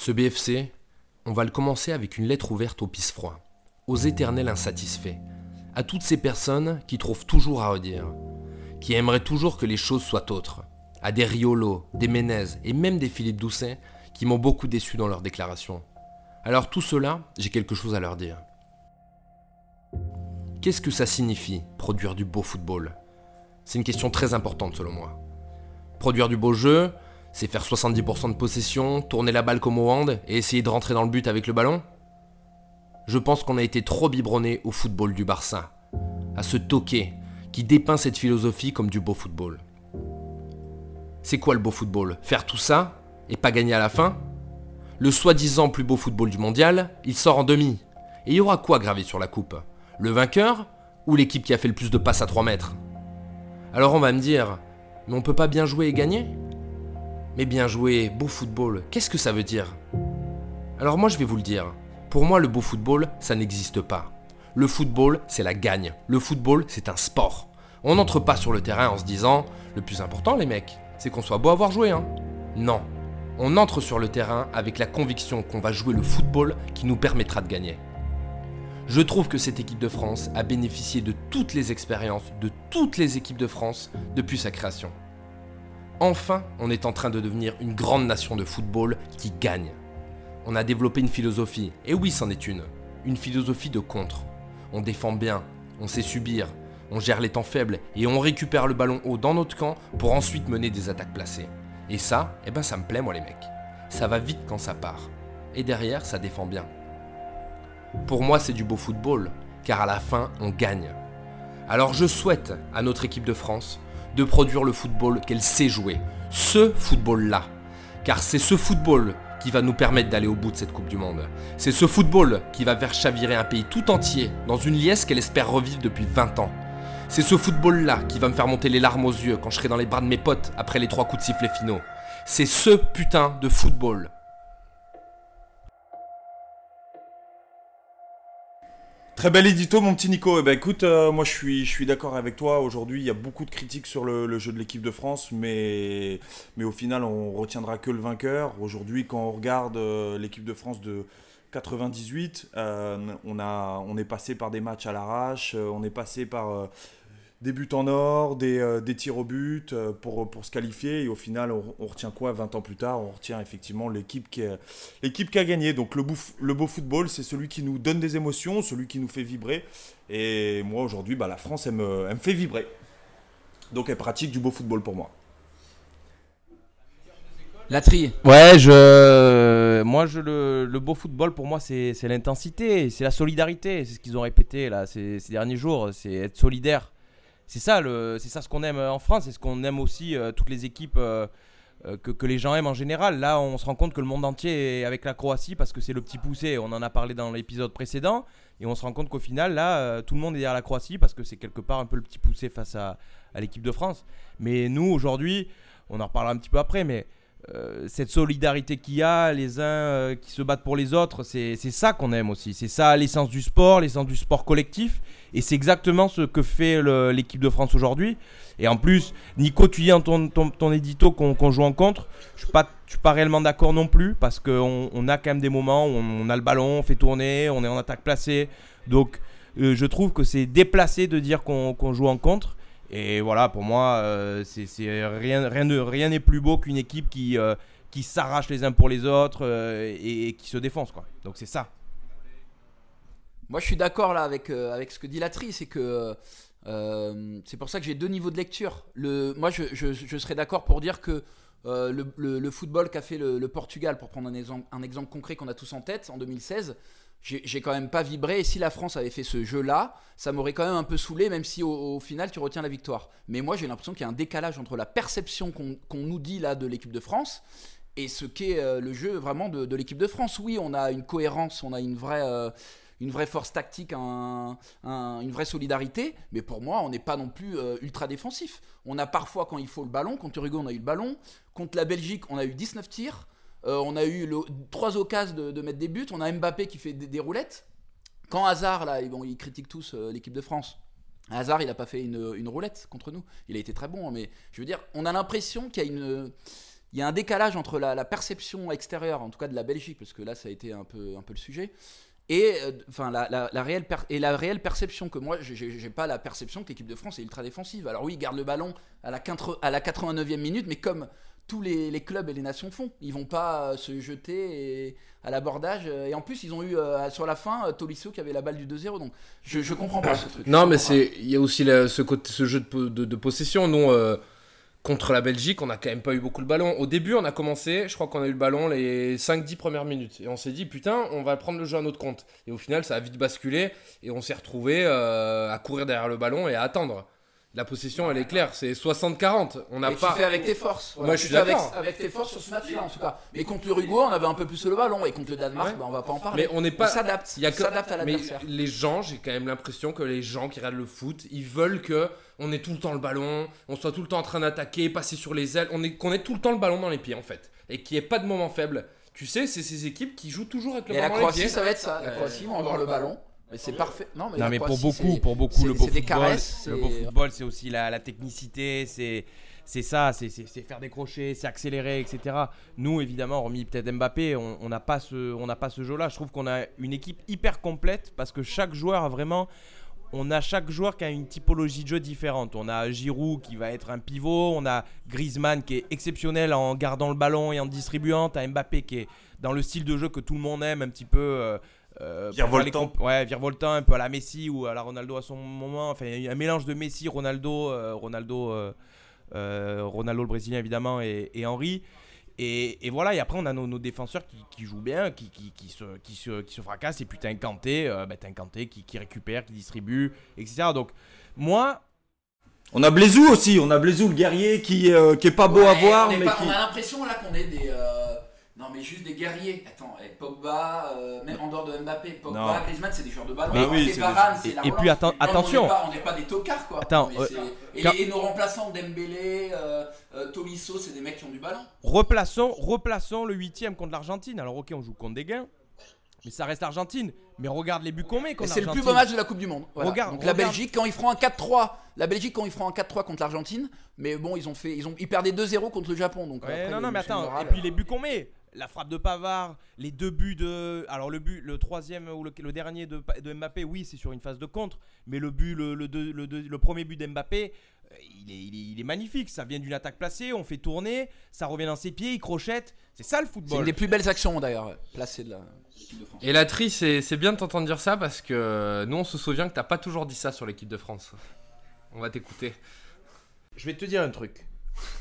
Ce BFC, on va le commencer avec une lettre ouverte au pisse froid, aux éternels insatisfaits, à toutes ces personnes qui trouvent toujours à redire, qui aimeraient toujours que les choses soient autres, à des Riolo, des Ménez et même des Philippe Doucet qui m'ont beaucoup déçu dans leurs déclarations. Alors tout cela, j'ai quelque chose à leur dire. Qu'est-ce que ça signifie, produire du beau football? C'est une question très importante selon moi. Produire du beau jeu, c'est faire 70% de possession, tourner la balle comme au hand et essayer de rentrer dans le but avec le ballon? Je pense qu'on a été trop biberonné au football du Barça, à ce toqué qui dépeint cette philosophie comme du beau football. C'est quoi le beau football? Faire tout ça et pas gagner à la fin? Le soi-disant plus beau football du mondial, il sort en demi. Et il y aura quoi gravé sur la coupe? Le vainqueur ou l'équipe qui a fait le plus de passes à 3 mètres? Alors on va me dire, mais on peut pas bien jouer et gagner? Mais bien jouer, beau football, qu'est-ce que ça veut dire? Alors moi je vais vous le dire. Pour moi le beau football, ça n'existe pas. Le football, c'est la gagne. Le football, c'est un sport. On n'entre pas sur le terrain en se disant, le plus important les mecs, c'est qu'on soit beau à avoir joué, hein. Non. On entre sur le terrain avec la conviction qu'on va jouer le football qui nous permettra de gagner. Je trouve que cette équipe de France a bénéficié de toutes les expériences de toutes les équipes de France depuis sa création. Enfin, on est en train de devenir une grande nation de football qui gagne. On a développé une philosophie, et oui, c'en est une, une philosophie de contre. On défend bien, on sait subir, on gère les temps faibles et on récupère le ballon haut dans notre camp pour ensuite mener des attaques placées. Et ça, eh ben ça me plaît moi les mecs. Ça va vite quand ça part. Et derrière, ça défend bien. Pour moi, c'est du beau football, car à la fin, on gagne. Alors je souhaite à notre équipe de France de produire le football qu'elle sait jouer. Ce football-là. Car c'est ce football qui va nous permettre d'aller au bout de cette Coupe du Monde. C'est ce football qui va faire chavirer un pays tout entier dans une liesse qu'elle espère revivre depuis 20 ans. C'est ce football-là qui va me faire monter les larmes aux yeux quand je serai dans les bras de mes potes après les trois coups de sifflet finaux. C'est ce putain de football. Très bel édito, mon petit Nico. Eh ben, écoute, euh, moi je suis, je suis d'accord avec toi. Aujourd'hui, il y a beaucoup de critiques sur le, jeu de l'équipe de France, mais, mais au final, on retiendra que le vainqueur. Aujourd'hui, quand on regarde euh, l'équipe de France de, 98, euh, on, a, on est passé par des matchs à l'arrache, on est passé par des buts en or, des, euh, des tirs au but euh, pour, pour se qualifier. Et au final, on, retient quoi 20 ans plus tard? On retient effectivement l'équipe qui, l'équipe qui a gagné. Donc le, le beau football, c'est celui qui nous donne des émotions, celui qui nous fait vibrer. Et moi, aujourd'hui, bah, la France, elle me, elle me fait vibrer. Donc elle pratique du beau football pour moi. La tri. Ouais, je, moi, je, le, le beau football, pour moi, c'est l'intensité, c'est la solidarité. C'est ce qu'ils ont répété là, ces, ces derniers jours. C'est être solidaire c'est ça, c'est ça ce qu'on aime euh, en France, c'est ce qu'on aime aussi euh, toutes les équipes euh, que, les gens aiment en général. Là, on se rend compte que le monde entier est avec la Croatie parce que c'est le petit poussé. On en a parlé dans l'épisode précédent et on se rend compte qu'au final, là, tout le monde est derrière la Croatie parce que c'est quelque part un peu le petit poussé face à, à l'équipe de France. Mais nous, aujourd'hui, on en reparlera un petit peu après, mais cette solidarité qu'il y a, les uns euh, qui se battent pour les autres, c'est ça qu'on aime aussi. C'est ça l'essence du sport, l'essence du sport collectif. Et c'est exactement ce que fait l'équipe de France aujourd'hui. Et en plus, Nico, tu dis dans ton, ton, édito qu'on joue en contre. Je ne suis, pas réellement d'accord non plus parce qu'on on a quand même des moments où on, a le ballon, on fait tourner, on est en attaque placée. Donc euh, je trouve que c'est déplacé de dire qu'on joue en contre. Et voilà, pour moi, euh, c'est rien, rien, rien n'est plus beau qu'une équipe qui, euh, qui s'arrache les uns pour les autres euh, et, qui se défonce. Donc c'est ça. Moi, je suis d'accord là avec, avec ce que dit Latri, c'est que c'est pour ça que j'ai deux niveaux de lecture. Le, moi, je, serais d'accord pour dire que le, football qu'a fait le, Portugal, pour prendre un exemple concret qu'on a tous en tête, en 2016, j'ai quand même pas vibré. Et si la France avait fait ce jeu-là, ça m'aurait quand même un peu saoulé, même si au, final tu retiens la victoire. Mais moi j'ai l'impression qu'il y a un décalage entre la perception qu'on nous dit là de l'équipe de France et ce qu'est euh, le jeu vraiment de, l'équipe de France. Oui, on a une cohérence, on a une vraie, euh, une vraie force tactique, une vraie solidarité, mais pour moi on n'est pas non plus euh, ultra défensif. On a parfois quand il faut le ballon, contre Uruguay on a eu le ballon, contre la Belgique on a eu 19 tirs. Euh, on a eu trois occasions de, mettre des buts. On a Mbappé qui fait des, roulettes. Quand Hazard, là, ils critiquent tous euh, l'équipe de France. Hazard, il n'a pas fait une, roulette contre nous. Il a été très bon, hein, mais je veux dire, on a l'impression qu'il y a un décalage entre la, perception extérieure, en tout cas de la Belgique, parce que là ça a été un peu, le sujet, et, euh, enfin, la, réelle perception que moi, j'ai- pas la perception que l'équipe de France est ultra défensive. Alors oui, ils gardent le ballon à la, à la 89e minute, mais comme tous les, clubs et les nations font, ils vont pas euh, se jeter et- à l'abordage. euh, Et en plus, ils ont eu euh, sur la fin Tolisso qui avait la balle du 2-0. Donc je, je comprends pas ce truc. Non, mais c'est il y a aussi ce, côté, ce jeu de, po- de- de possession. Euh, contre la Belgique, on n'a quand même pas eu beaucoup le ballon. Au début, on a commencé, je crois qu'on a eu le ballon les 5-10 premières minutes. Et on s'est dit, putain, on va prendre le jeu à notre compte. Et au final, ça a vite basculé. Et on s'est retrouvé à courir derrière le ballon et à attendre. La possession, elle est claire, c'est 60-40. On n'a Et tu pas. fais avec tes forces. Moi, je suis avec, d'accord. avec tes forces sur ce match-là, en tout cas. Mais contre l'Uruguay, on avait un peu plus le ballon. Et contre le Danemark, Ouais. bah, on va pas en parler. Mais on n'est on pas. s'adapte. Il y a On que- s'adapte à Mais l'adversaire. les gens, j'ai quand même l'impression que les gens qui regardent le foot, ils veulent que on ait tout le temps le ballon, on soit tout le temps en train d'attaquer, passer sur les ailes, on est qu'on ait tout le temps le ballon dans les pieds en fait, et qu'il n'y ait pas de moment faible. Tu sais, c'est ces équipes qui jouent toujours avec le Et la ballon dans les Croatie, ça va être ça. La Euh, Croatie, ils vont avoir le ballon. Mais c'est parfait. Non, mais, Non pour beaucoup, pour beaucoup le beau c'est des football, caresses, le c'est- beau football c'est aussi la, la technicité, c'est c'est ça, c'est faire des crochets, c'est accélérer, etc. Nous évidemment, hormis peut-être Mbappé, on on n'a pas ce on n'a pas ce jeu-là. Je trouve qu'on a une équipe hyper complète parce que chaque joueur a vraiment on a chaque joueur qui a une typologie de jeu différente. On a Giroud qui va être un pivot, on a Griezmann qui est exceptionnel en gardant le ballon et en distribuant, t'as Mbappé qui est dans le style de jeu que tout le monde aime, un petit peu euh, euh, Virevoltant. Ouais, virevoltant, un peu à la Messi ou à la Ronaldo à son moment. Enfin, il y a un mélange de Messi, Ronaldo, euh, Ronaldo, euh, euh, Ronaldo le Brésilien évidemment et, et Henry. Et, et voilà, et après on a nos, nos défenseurs qui, qui jouent bien, qui, qui, qui se, qui, se, qui se fracassent, et puis t'as un Kanté, euh, bah, un Kanté qui, qui récupère, qui distribue, etc. Donc moi, On a Blaisou aussi, on a Blaisou le guerrier qui, euh, qui est pas beau à voir, mais pas- qui. on a l'impression là qu'on est des. Non, mais juste des guerriers. Attends, eh, Pogba, euh, même en dehors de Mbappé, Pogba, Non. Griezmann, c'est des joueurs de ballon. Bah oui, Et c'est Varane, des- c'est la et- puis atten- Non, mais attention. On n'est pas, des tocards quoi. Attends, Mais euh, et, quand- et nos remplaçants, Dembélé, euh, euh, Tolisso, c'est des mecs qui ont du ballon. replaçons, replaçons le huitième contre l'Argentine. Alors ok, on joue contre des gains, mais ça reste l'Argentine. Mais regarde les buts qu'on met contre c'est le plus beau match de la Coupe du Monde. Voilà. Regarde, Donc la. Belgique, quand ils feront un 4-3, la Belgique, quand ils feront un 4-3 contre l'Argentine, mais bon, ils ont fait, ils ont, ils perdaient 2-0 contre le Japon. Donc Ouais, après, non, non, mais attends, et puis les buts qu'on met, la frappe de Pavard, les deux buts de. Alors le but, le troisième ou le, le dernier de, Mbappé, oui, c'est sur une phase de contre, mais le but, le, le, deux- le, premier but d'Mbappé, euh, il est, il, est, il est magnifique. Ça vient d'une attaque placée, on fait tourner, ça revient dans ses pieds, il crochette. C'est ça le C'est une football. des plus belles actions d'ailleurs placées de la l'équipe de France. Et la tri, c'est c'est bien de t'entendre dire ça parce que nous, on se souvient que t'as pas toujours dit ça sur l'équipe de France. On va t'écouter. Je vais te dire un truc.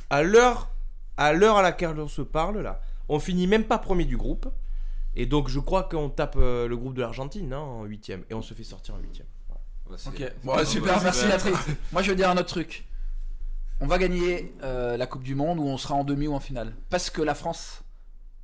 À l'heure à l'heure à laquelle on se parle là, on finit même pas premier du groupe. Et donc je crois qu'on tape euh, le groupe de l'Argentine hein, en huitième et on se fait sortir en huitième. Ok, bon, super, merci la tri. Moi je veux dire un autre truc. On va gagner euh, la Coupe du Monde ou on sera en demi ou en finale. Parce que la France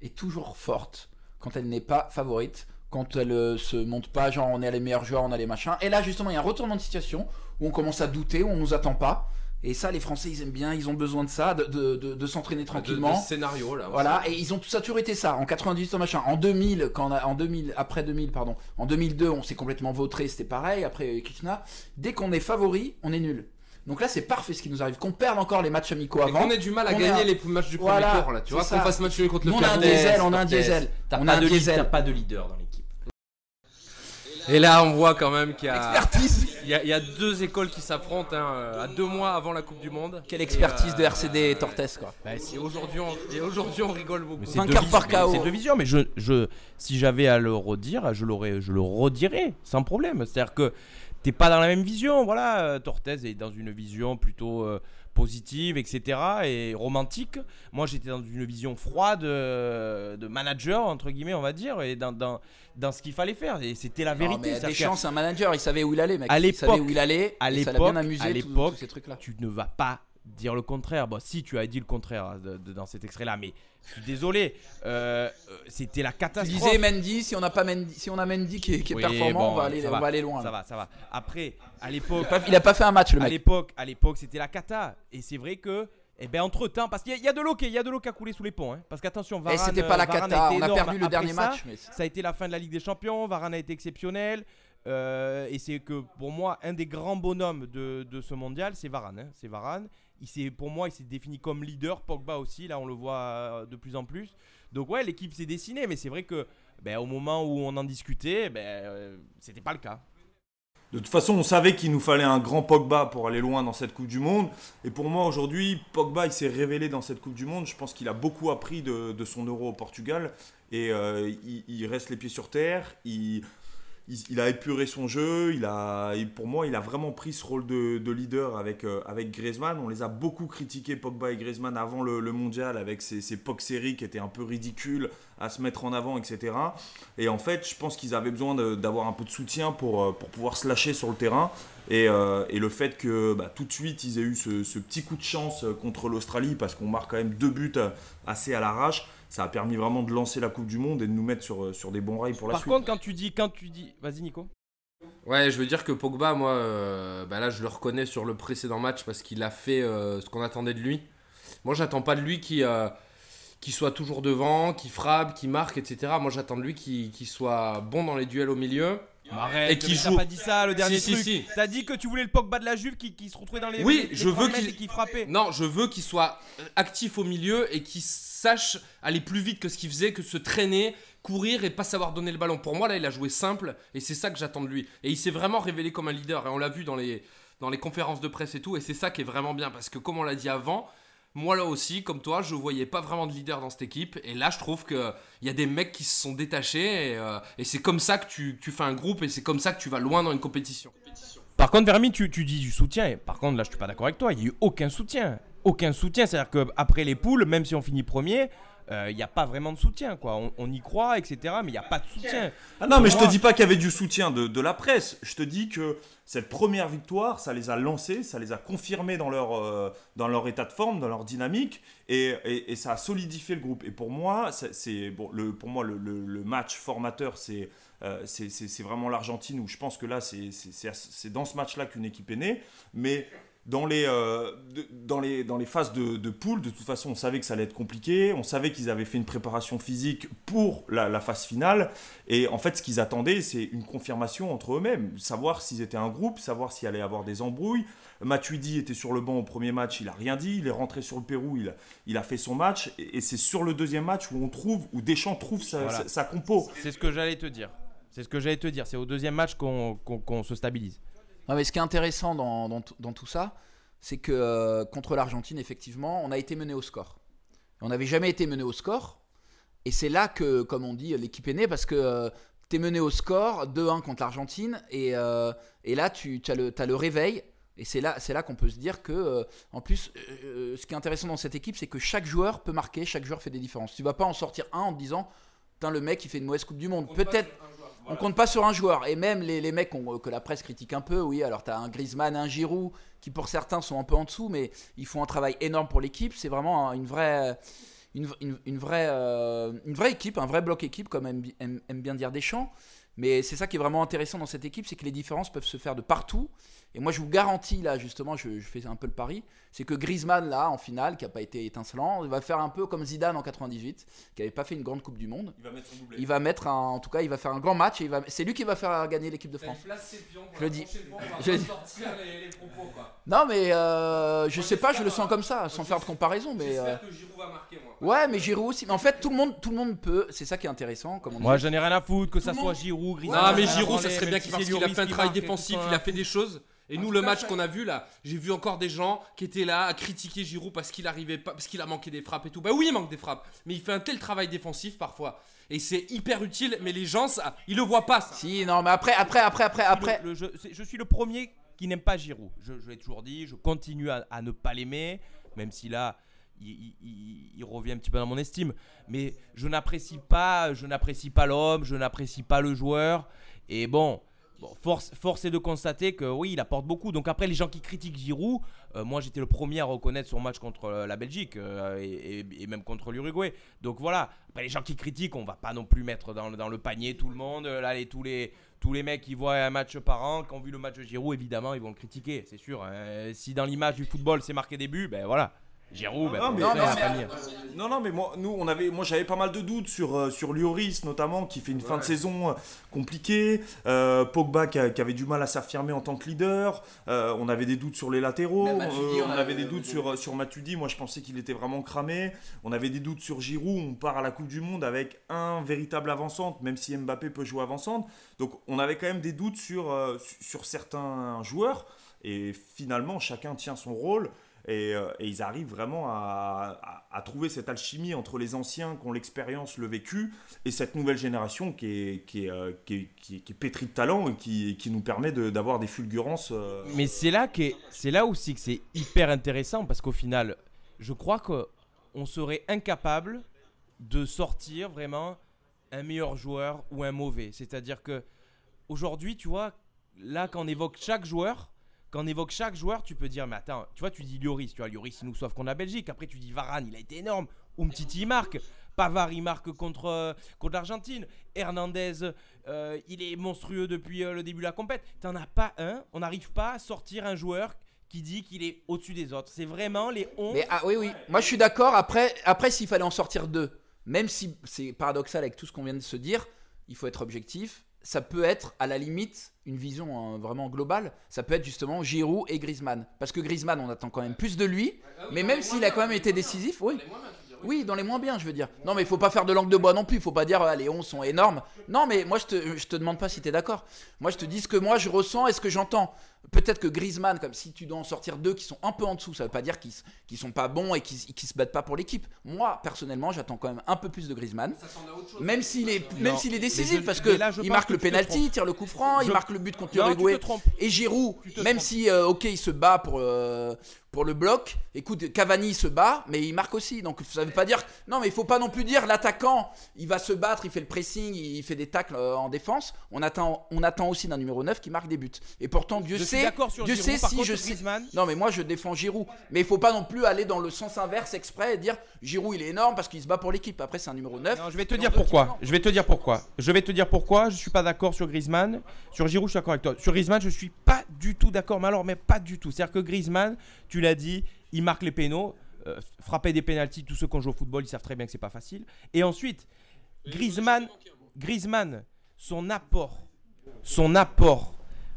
est toujours forte quand elle n'est pas favorite, quand elle euh, se monte pas, genre on est les meilleurs joueurs, on a les machins. Et là justement il y a un retournement de situation où on commence à douter, où on nous attend pas. Et ça les Français ils aiment bien, ils ont besoin de ça, de, de- de- de s'entraîner tranquillement. scénario là. Voilà, et ils ont tout ça a toujours été ça. En 98, en machin. En 2000, quand on a, en 2000, après 2000, pardon. En 2002, on s'est complètement vautré, c'était pareil. Après Kitchener, dès qu'on est favori, on est nul. Donc là, c'est parfait ce qui nous arrive. Qu'on perde encore les matchs amicaux avant. qu'on ait du mal à gagner les matchs du premier Voilà, tour là. Tu vois, ça. qu'on fasse match contre le on a un diesel, on a un diesel. On a un de diesel. t'as pas de leader dans l'équipe. Et là, on voit quand même qu'il y a, Expertise il y a, il y a deux écoles qui s'affrontent hein, à deux mois avant la Coupe du Monde. Quelle expertise Et, de euh, RCD et Tortes, quoi. Et aujourd'hui, on, et aujourd'hui, on rigole beaucoup. C'est Vainqueur deux par visions, KO. C'est deux visions, mais je, je, si j'avais à le redire, je, l'aurais, je le redirais sans problème. C'est-à-dire que t'es pas dans la même vision. Voilà, euh, Tortez est dans une vision plutôt euh, positive, etc. et romantique. Moi, j'étais dans une vision froide euh, de manager, entre guillemets, on va dire, et dans, dans, dans ce qu'il fallait faire. Et c'était la Non, vérité. mais C'est-à-dire Deschamps, c'est un manager, il savait où il allait, mec. À il savait l'époque- où il allait. à l'époque- bien amusé, à l'époque, ces trucs-là. tu ne vas pas dire le contraire. Bon, si tu as dit le contraire de- de- dans cet extrait-là, mais je suis désolé. euh, euh, c'était la Tu catastrophe. disais Mendy, si on a pas Mendy, si on a Mendy qui est, qui est Oui, performant, bon, on va aller, ça on va, va aller loin. Ça va, ça va. Après, à l'époque, Il a pas fait un match le à mec. l'époque, à l'époque, c'était la cata. Et c'est vrai que, eh ben, entre temps, parce qu'il y, a- il y a de l'eau qui, il y a de l'eau qui a coulé sous les ponts. hein. parce qu'attention, Et Varane, c'était pas la Varane cata, on a perdu le après dernier ça. match. mais- Ça a été la fin de la Ligue des Champions. Varane a été exceptionnel. euh, et c'est que pour moi, un des grands bonhommes de, de ce mondial, c'est Varane. hein. C'est Varane. Il pour moi, il s'est défini comme leader. Pogba aussi, là, on le voit euh, de plus en plus. Donc ouais, l'équipe s'est dessinée, mais c'est vrai que ben, au moment où on en discutait, ben, euh, c'était pas le cas. De toute façon, on savait qu'il nous fallait un grand Pogba pour aller loin dans cette Coupe du Monde. Et pour moi, aujourd'hui, Pogba, il s'est révélé dans cette Coupe du Monde. Je pense qu'il a beaucoup appris de, son euro au Portugal. Et euh, il, il, reste les pieds sur terre. Il, il, a épuré son jeu. Il a, pour moi, il a vraiment pris ce rôle de, leader avec, euh, avec Griezmann. On les a beaucoup critiqués, Pogba et Griezmann, avant le, mondial, avec ces, ces séries qui étaient un peu ridicules à se mettre en avant, etc. Et en fait, je pense qu'ils avaient besoin d'avoir un peu de soutien pour, euh, pour pouvoir se lâcher sur le terrain. Et, euh, le fait que bah, tout de suite, ils aient eu ce, ce petit coup de chance contre l'Australie, parce qu'on marque quand même deux buts assez à l'arrache ça a permis vraiment de lancer la Coupe du Monde et de nous mettre sur, euh, sur des bons rails pour la suite. Par contre, quand tu dis, quand tu dis, vas-y Nico. Ouais, je veux dire que Pogba, moi, euh, bah là, je le reconnais sur le précédent match parce qu'il a fait euh, ce qu'on attendait de lui. Moi, j'attends pas de lui qui, qui soit toujours devant, qui frappe, qui marque, etc. Moi, j'attends de lui qu'il soit bon dans les duels au milieu. Arrête, et qui joue. pas dit ça le dernier truc. Si, T'as dit que tu voulais le Pogba de la Juve qui, qui se retrouvait dans les. Oui, je veux qu'il frappait. Non, je veux qu'il soit actif au milieu et qu'il sache aller plus vite que ce qu'il faisait, que se traîner, courir et pas savoir donner le ballon. Pour moi, là, il a joué simple et c'est ça que j'attends de lui. Et il s'est vraiment révélé comme un leader et on l'a vu dans les dans les conférences de presse et tout. Et c'est ça qui est vraiment bien parce que comme on l'a dit avant moi là aussi, comme toi, je voyais pas vraiment de leader dans cette équipe. Et là, je trouve qu'il y a des mecs qui se sont détachés. Et, euh, c'est comme ça que tu, fais un groupe et c'est comme ça que tu vas loin dans une compétition. Par contre, Vermi, tu, dis du soutien. Et par contre, là, je suis pas d'accord avec toi. Il n'y a eu aucun soutien. Aucun soutien. C'est-à-dire qu'après les poules, même si on finit premier, il euh, n'y a pas vraiment de soutien. quoi. On, y croit, etc. Mais il n'y a pas de soutien. Ah non, mais je te dis pas qu'il y avait du soutien de, la presse. Je te dis que cette première victoire, ça les a lancés, ça les a confirmés dans leur, euh, dans leur état de forme, dans leur dynamique. Et, et, ça a solidifié le groupe. Et pour moi, c'est bon, le, pour moi le, le, match formateur, c'est euh, c'est vraiment l'Argentine où je pense que là, c'est dans ce match-là qu'une équipe est née. Mais dans les, euh, dans les, dans les phases de, de, poule, de toute façon, on savait que ça allait être compliqué. On savait qu'ils avaient fait une préparation physique pour la, phase finale. Et en fait, ce qu'ils attendaient, c'est une confirmation entre eux-mêmes. Savoir s'ils étaient un groupe, savoir s'il allait y avoir des embrouilles. Matuidi était sur le banc au premier match, il a rien dit. Il est rentré sur le Pérou, il, il a fait son match. Et, c'est sur le deuxième match où on trouve, où Deschamps trouve sa, sa, compo. C'est ce que j'allais te dire. C'est ce que j'allais te dire. C'est au deuxième match qu'on se stabilise mais ce qui est intéressant dans, dans, tout ça, c'est que euh, contre l'Argentine, effectivement, on a été mené au score. On n'avait jamais été mené au score. Et c'est là que, comme on dit, l'équipe est née parce que euh, tu es mené au score 2-1 contre l'Argentine. Et, euh, et, là, tu as le, as le réveil. Et c'est là, là qu'on peut se dire que, en plus, ce qui est intéressant dans cette équipe, c'est que chaque joueur peut marquer, chaque joueur fait des différences. Tu vas pas en sortir un en te disant, le mec, il fait une mauvaise Coupe du Monde. Peut-être. On compte pas sur un joueur. Et même les, les mecs que la presse critique un peu, oui, alors tu as un Griezmann, un Giroud, qui pour certains sont un peu en dessous, mais ils font un travail énorme pour l'équipe. C'est vraiment une vraie, une, vraie, euh, une vraie équipe, un vrai bloc équipe, comme aime, aime bien dire Deschamps. Mais c'est ça qui est vraiment intéressant dans cette équipe, c'est que les différences peuvent se faire de partout. Et moi, je vous garantis, là, justement, je, fais un peu le pari, c'est que Griezmann, là, en finale, qui n'a pas été étincelant, il va faire un peu comme Zidane en 98, qui n'avait pas fait une grande Coupe du Monde. Il va mettre son doublé. Il va mettre, un, en tout cas, il va faire un grand match et va, c'est lui qui va faire gagner l'équipe de France. je le dis. Je les, propos, quoi. Non, mais euh, je sais pas, je le sens comme ça, sans faire de comparaison. Mais, J'espère euh, que Giroud va marquer, moi. Ouais, mais Giroud aussi. Mais en fait, tout le monde, tout le monde peut. C'est ça qui est intéressant. Comme moi, j'en ai rien à foutre, que ça soit Giroud, Griezmann. Non, mais Giroud, ça serait bien qu'il a fait un travail défensif, il a fait des choses. Et nous, le match qu'on a vu là, j'ai vu encore des gens qui étaient là à critiquer Giroud parce qu'il arrivait pas, parce qu'il a manqué des frappes et tout. Bah oui, il manque des frappes, mais il fait un tel travail défensif parfois. Et c'est hyper utile, mais les gens, ça, ils le voient pas. Ça. Si, non, mais après, après, après, après, après. je, suis le premier qui n'aime pas Giroud. Je, l'ai toujours dit, je continue à, ne pas l'aimer, même si là. Il, revient un petit peu dans mon estime, mais je n'apprécie pas, je n'apprécie pas l'homme, je n'apprécie pas le joueur, et bon, force, est de constater que oui, il apporte beaucoup. Donc après, les gens qui critiquent Giroud, euh, moi j'étais le premier à reconnaître son match contre euh, la Belgique euh, et, même contre l'Uruguay. Donc voilà, les gens qui critiquent, on va pas non plus mettre dans, le panier tout le monde. Là, les, tous, les, tous les mecs qui voient un match par an, qui ont vu le match de Giroud, évidemment, ils vont le critiquer, c'est sûr. Hein. si dans l'image du football c'est marqué des ben voilà. Giroud, ben, Non, mais- non, ça, mais-. Non, non, mais moi, nous, on avait, moi, j'avais pas mal de doutes sur, euh, sur Lloris, notamment, qui fait une fin de saison euh, compliquée. Euh, Pogba, qui, a- qui avait du mal à s'affirmer en tant que leader. Euh, on avait des doutes sur les latéraux. Euh, on on avait- des doutes sur, sur Matuidi. Moi, je pensais qu'il était vraiment cramé. On avait des doutes sur Giroud. On part à la Coupe du Monde avec un véritable avant-centre, même si Mbappé peut jouer avant-centre. Donc, on avait quand même des doutes sur, euh, sur certains joueurs. Et finalement, chacun tient son rôle. Et, euh, et ils arrivent vraiment à, trouver cette alchimie entre les anciens qui ont l'expérience, le vécu, et cette nouvelle génération qui est, euh, pétrie de talent et qui, nous permet d'avoir des fulgurances. euh, Mais c'est là, c'est là aussi que c'est hyper intéressant parce qu'au final, je crois qu'on serait incapable de sortir vraiment un meilleur joueur ou un mauvais. C'est-à-dire que aujourd'hui, tu vois, là, quand on évoque chaque joueur, quand on évoque chaque joueur, tu peux dire, mais attends, tu vois, tu dis Lloris, tu vois, Lloris, il nous sauve contre la Belgique. Après, tu dis Varane, il a été énorme. Umtiti, il marque. Pavard, il marque contre, euh, contre l'Argentine. Hernandez, euh, il est monstrueux depuis euh, le début de la compète. T'en as pas un. On n'arrive pas à sortir un joueur qui dit qu'il est au-dessus des autres. C'est vraiment les 11. Mais ah oui, oui. Moi, je suis d'accord. Après, après s'il fallait en sortir deux, même si c'est paradoxal avec tout ce qu'on vient de se dire, il faut être objectif. Ça peut être à la limite une vision hein, vraiment globale. Ça peut être justement Giroud et Griezmann. Parce que Griezmann, on attend quand même plus de lui. mais même s'il a quand même été décisif, oui. Oui, dans les moins bien, je veux dire. Non, mais il faut pas faire de langue de bois non plus. Il faut pas dire ah, les 11 sont énormes. Non, mais moi, je te, je te demande pas si tu es d'accord. Moi, je te dis ce que moi, je ressens et ce que j'entends. Peut-être que Griezmann, comme si tu dois en sortir deux qui sont un peu en dessous, ça veut pas dire qu'ils qu'ils sont pas bons et qu'ils qu'ils se battent pas pour l'équipe. Moi, personnellement, j'attends quand même un peu plus de Griezmann. Même s'il est, même Non, s'il est mais décisif, je- parce que là, il marque que le penalty, tire le coup franc, il marque le but contre l'Uruguay. Et Giroud, même trompes. si, euh, ok, il se bat pour, euh, pour le bloc. Écoute, Cavani se bat, mais il marque aussi. Donc ça veut pas dire. Non, mais il faut pas non plus dire l'attaquant, il va se battre, il fait le pressing, il fait des tacles euh, en défense. On attend, on attend aussi d'un numéro 9 qui marque des buts. Et pourtant, Dieu sait, d'accord sur Dieu Giroud, sait par si contre, je sais. Griezmann- Non, mais moi je défends Giroud. Mais il faut pas non plus aller dans le sens inverse exprès et dire Giroud il est énorme parce qu'il se bat pour l'équipe. Après, c'est un numéro 9. Non, je vais te dire pourquoi. Je vais te dire pourquoi. Je vais te dire pourquoi. Je suis pas d'accord sur Griezmann. Sur Giroud, je suis d'accord avec toi. Sur Griezmann, je suis pas du tout d'accord. Mais alors, mais pas du tout. C'est-à-dire que Griezmann, tu l'as dit, il marque les pénaux. Euh, frapper des pénalties, tous ceux qui ont joué au football, ils savent très bien que c'est pas facile. Et ensuite, Griezmann, Griezmann, son apport, son apport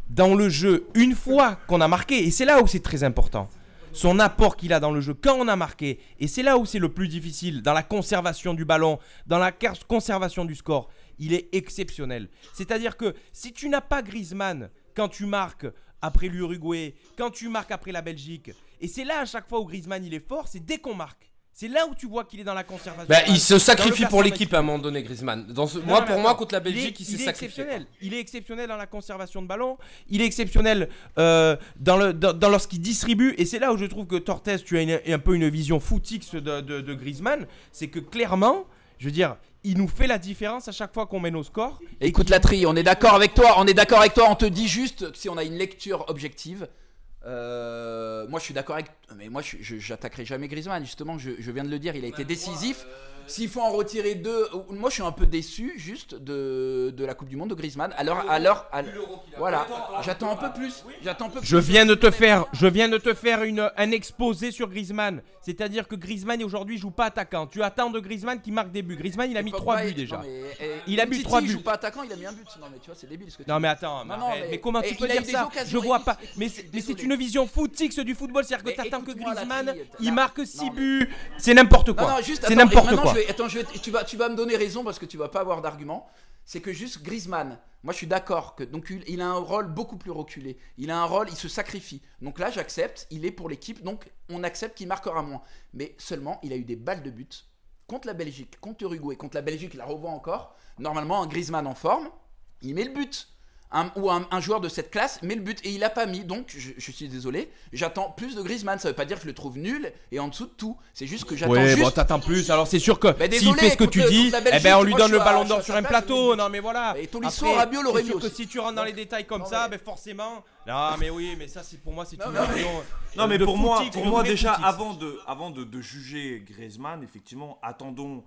dans le jeu, une fois qu'on a marqué, et c'est là où c'est très important, son apport qu'il a dans le jeu quand on a marqué, et c'est là où c'est le plus difficile, dans la conservation du ballon, dans la conservation du score, il est exceptionnel. C'est-à-dire que si tu n'as pas Griezmann quand tu marques après l'Uruguay, quand tu marques après la Belgique, et c'est là à chaque fois où Griezmann il est fort, c'est dès qu'on marque. C'est là où tu vois qu'il est dans la conservation. Bah, il se sacrifie pour l'équipe à un moment donné, Griezmann. Dans ce- non, moi, pour moi, contre la il Belgique, il, s'est est sacrifié. exceptionnel. Il est exceptionnel dans la conservation de ballon. Il est exceptionnel euh, dans, le, dans, dans lorsqu'il distribue. Et c'est là où je trouve que Torres, tu as une- un peu une vision footix de, de, de Griezmann. C'est que clairement, je veux dire, il nous fait la différence à chaque fois qu'on mène au score. Écoute la tri, on est d'accord avec toi, on est d'accord avec toi, on te dit juste que si on a une lecture objective. Euh, moi je suis d'accord avec. Mais moi j'attaquerai jamais Griezmann, justement, je, je viens de le dire, il a été décisif. S'il faut en retirer deux, moi je suis un peu déçu juste de, de la Coupe du Monde de Griezmann. Alors, alors, voilà, j'attends un peu plus. J'attends un peu plus. Je viens de te faire, je viens de te faire une, un exposé sur Griezmann. C'est-à-dire que Griezmann aujourd'hui joue pas attaquant. Tu attends de Griezmann qui marque des buts. Griezmann, il a mis Pogba, 3 il- buts déjà. non, mais, eh, Il a mis trois Il buts. joue pas attaquant, il a mis un but. Non mais tu vois, c'est débile ce que tu Non dis. mais attends, mais, comment et tu peux il a dire ça Je vois il- pas. il- Mais c'est une vision footix du football, c'est-à-dire que t'attends que Griezmann, il marque non, 6 mais- buts, c'est n'importe quoi. C'est n'importe quoi. Attends, tu, vas, tu vas me donner raison parce que tu vas pas avoir d'argument. C'est que juste Griezmann, moi je suis d'accord que donc il, a un rôle beaucoup plus reculé. Il a un rôle, il se sacrifie. Donc là, j'accepte, il est pour l'équipe, donc on accepte qu'il marquera moins. Mais seulement, il a eu des balles de but contre la Belgique, contre l'Uruguay, contre la Belgique, il la revoit encore. Normalement, un Griezmann en forme, il met le but. Un- ou un, un joueur de cette classe met le but et il a pas mis. Donc, je, je suis désolé, j'attends plus de Griezmann. Ça veut pas dire que je le trouve nul et en dessous de tout. C'est juste que j'attends Ouais, juste bon, t'attends plus. Alors c'est sûr que Bah, s'il fait ce que tu le- dis, eh ben on lui donne le ballon d'or sur un plateau. Non mais voilà. Et Tolisso, Après, Rabiot l'aurait c'est sûr mis que si tu rentres dans les détails comme Non, ça, ben forcément. Non mais oui, mais ça c'est pour moi c'est Non, une mais- vision. Non, mais pour moi, pour déjà, avant, de, avant de, de juger Griezmann, effectivement, attendons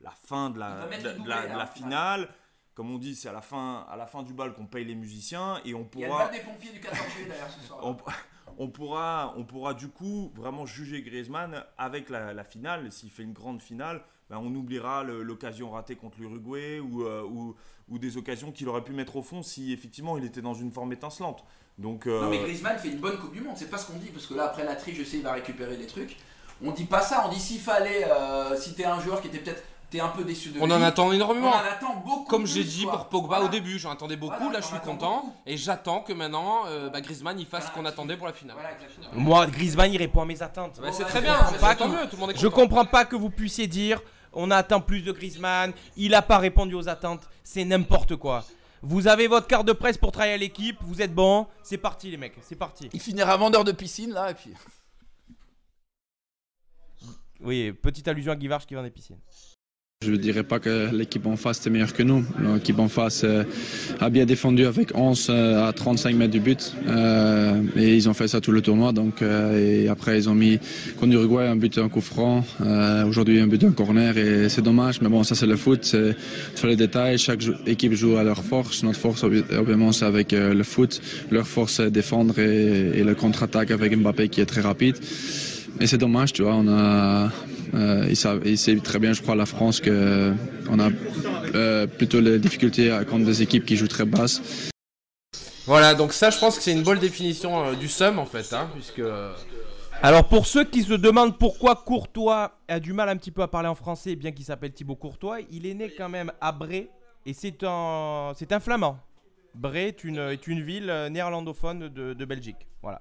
la fin de la, de, la, ouais. finale. Comme on dit, c'est à la fin, à la fin du bal qu'on paye les musiciens et on Il y a le pourra, bal des pompiers du 14 juillet d'ailleurs ce soir. on, on pourra, on pourra du coup vraiment juger Griezmann avec la, la finale. S'il fait une grande finale, ben, on oubliera l'occasion ratée contre l'Uruguay ou, euh, ou, ou des occasions qu'il aurait pu mettre au fond si effectivement il était dans une forme étincelante. Donc, euh, Non mais Griezmann fait une bonne Coupe du Monde, c'est pas ce qu'on dit, parce que là après la triche, je sais, il va récupérer les trucs. On dit pas ça, on dit s'il fallait, euh, si t'es un joueur qui était peut-être, t'es un peu déçu de On lui, en attend on énormément. en attend beaucoup. Comme j'ai dit quoi. pour Pogba Voilà. au début, j'en attendais beaucoup, Voilà, là je suis content beaucoup. et j'attends que maintenant euh, bah, Griezmann il fasse ce qu'on attendait pour la finale. Voilà. Moi, Griezmann, il répond à mes attentes. Bah, c'est très bah, bien, pas mieux, tout le monde est Je comprends pas que vous puissiez dire on attend plus de Griezmann, il a pas répondu aux attentes, c'est n'importe quoi. Vous avez votre carte de presse pour travailler à l'équipe, vous êtes bon, c'est parti les mecs, c'est parti. Il finira vendeur de piscine là, et puis. Oui, petite allusion à Guivarch qui vend des piscines. Je ne dirais pas que l'équipe en face était meilleure que nous. L'équipe en face euh, a bien défendu avec 11 euh, à 35 mètres du but. Euh, et ils ont fait ça tout le tournoi. Donc, euh, et après, ils ont mis contre l'Uruguay un but, un coup franc. Euh, Aujourd'hui, un but, un corner. Et c'est dommage. Mais bon, ça, c'est le foot. C'est sur les détails. Chaque équipe joue à leur force. Notre force, obvi- obviamente, c'est avec le foot. Leur force, c'est défendre et, et le contre-attaque avec Mbappé qui est très rapide. Et c'est dommage, tu vois, on a, euh, il, sait très bien, je crois, la France que on a euh, plutôt les difficultés à- contre des équipes qui jouent très basses. Voilà, donc ça je pense que c'est une bonne définition euh, du sum en fait, hein, puisque... Alors pour ceux qui se demandent pourquoi Courtois a du mal un petit peu à parler en français, bien qu'il s'appelle Thibaut Courtois, il est né quand même à Bray et c'est un, c'est un flamand. Bray est une, est une ville euh, néerlandophone de, de Belgique. Voilà.